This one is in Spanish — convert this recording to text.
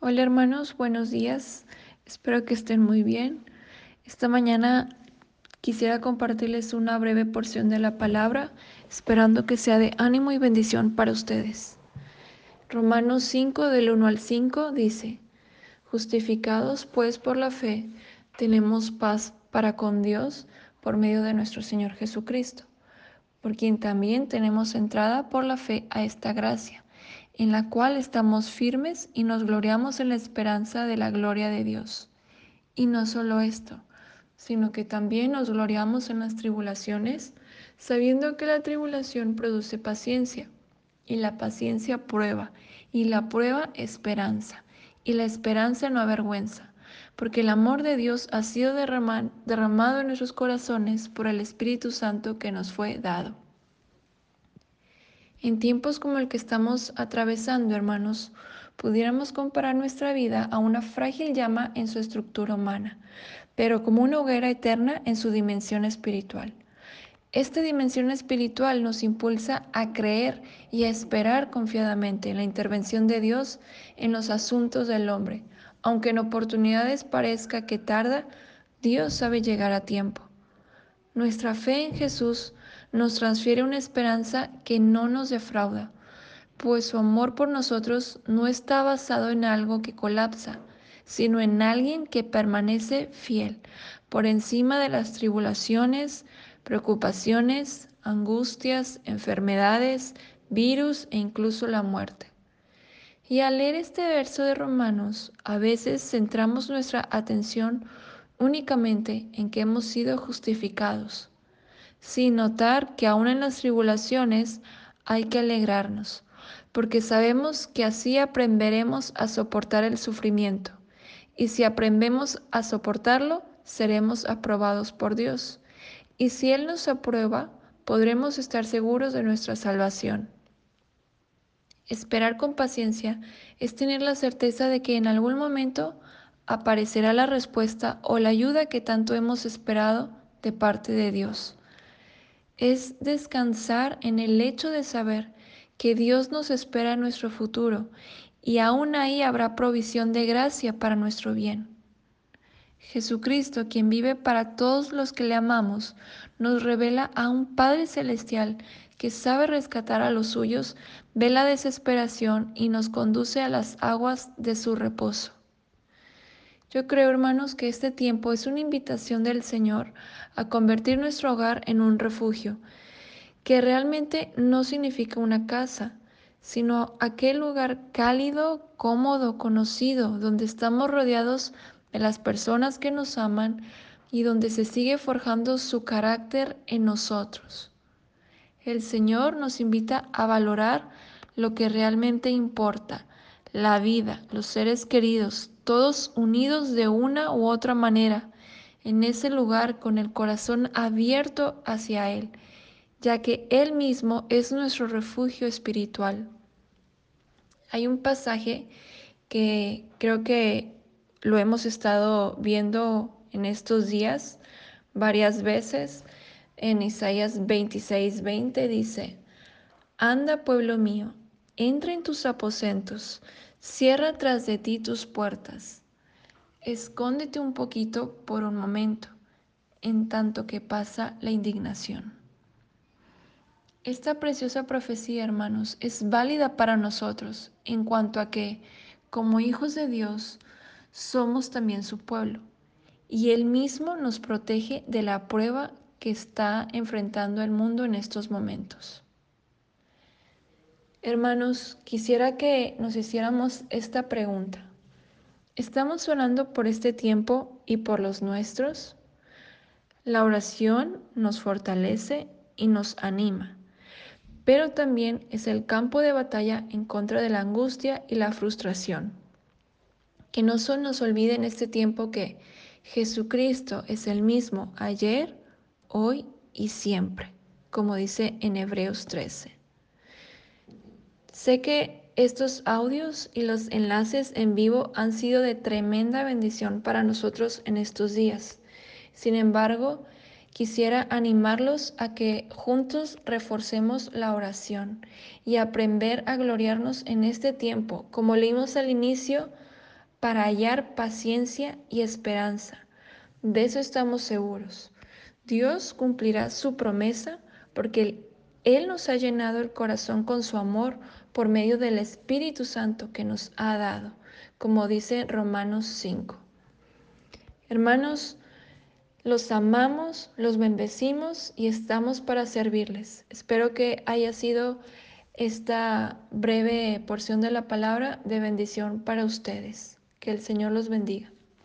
Hola hermanos, buenos días. Espero que estén muy bien. Esta mañana quisiera compartirles una breve porción de la palabra, esperando que sea de ánimo y bendición para ustedes. Romanos 5 del 1 al 5 dice, Justificados pues por la fe, tenemos paz para con Dios por medio de nuestro Señor Jesucristo, por quien también tenemos entrada por la fe a esta gracia en la cual estamos firmes y nos gloriamos en la esperanza de la gloria de Dios. Y no solo esto, sino que también nos gloriamos en las tribulaciones, sabiendo que la tribulación produce paciencia, y la paciencia prueba, y la prueba esperanza, y la esperanza no avergüenza, porque el amor de Dios ha sido derramado en nuestros corazones por el Espíritu Santo que nos fue dado. En tiempos como el que estamos atravesando, hermanos, pudiéramos comparar nuestra vida a una frágil llama en su estructura humana, pero como una hoguera eterna en su dimensión espiritual. Esta dimensión espiritual nos impulsa a creer y a esperar confiadamente en la intervención de Dios en los asuntos del hombre. Aunque en oportunidades parezca que tarda, Dios sabe llegar a tiempo. Nuestra fe en Jesús nos transfiere una esperanza que no nos defrauda, pues su amor por nosotros no está basado en algo que colapsa, sino en alguien que permanece fiel por encima de las tribulaciones, preocupaciones, angustias, enfermedades, virus e incluso la muerte. Y al leer este verso de Romanos, a veces centramos nuestra atención únicamente en que hemos sido justificados, sin notar que aún en las tribulaciones hay que alegrarnos, porque sabemos que así aprenderemos a soportar el sufrimiento, y si aprendemos a soportarlo, seremos aprobados por Dios, y si Él nos aprueba, podremos estar seguros de nuestra salvación. Esperar con paciencia es tener la certeza de que en algún momento aparecerá la respuesta o la ayuda que tanto hemos esperado de parte de Dios. Es descansar en el hecho de saber que Dios nos espera en nuestro futuro y aún ahí habrá provisión de gracia para nuestro bien. Jesucristo, quien vive para todos los que le amamos, nos revela a un Padre Celestial que sabe rescatar a los suyos, ve la desesperación y nos conduce a las aguas de su reposo. Yo creo, hermanos, que este tiempo es una invitación del Señor a convertir nuestro hogar en un refugio, que realmente no significa una casa, sino aquel lugar cálido, cómodo, conocido, donde estamos rodeados de las personas que nos aman y donde se sigue forjando su carácter en nosotros. El Señor nos invita a valorar lo que realmente importa, la vida, los seres queridos, todos unidos de una u otra manera en ese lugar con el corazón abierto hacia Él, ya que Él mismo es nuestro refugio espiritual. Hay un pasaje que creo que lo hemos estado viendo en estos días varias veces. En Isaías 26, 20 dice, Anda pueblo mío, entra en tus aposentos, Cierra tras de ti tus puertas. Escóndete un poquito por un momento, en tanto que pasa la indignación. Esta preciosa profecía, hermanos, es válida para nosotros en cuanto a que, como hijos de Dios, somos también su pueblo, y Él mismo nos protege de la prueba que está enfrentando el mundo en estos momentos. Hermanos, quisiera que nos hiciéramos esta pregunta. ¿Estamos orando por este tiempo y por los nuestros? La oración nos fortalece y nos anima, pero también es el campo de batalla en contra de la angustia y la frustración. Que no solo nos olvide en este tiempo que Jesucristo es el mismo ayer, hoy y siempre, como dice en Hebreos 13. Sé que estos audios y los enlaces en vivo han sido de tremenda bendición para nosotros en estos días. Sin embargo, quisiera animarlos a que juntos reforcemos la oración y aprender a gloriarnos en este tiempo, como leímos al inicio, para hallar paciencia y esperanza. De eso estamos seguros. Dios cumplirá su promesa porque Él nos ha llenado el corazón con su amor por medio del Espíritu Santo que nos ha dado, como dice Romanos 5. Hermanos, los amamos, los bendecimos y estamos para servirles. Espero que haya sido esta breve porción de la palabra de bendición para ustedes. Que el Señor los bendiga.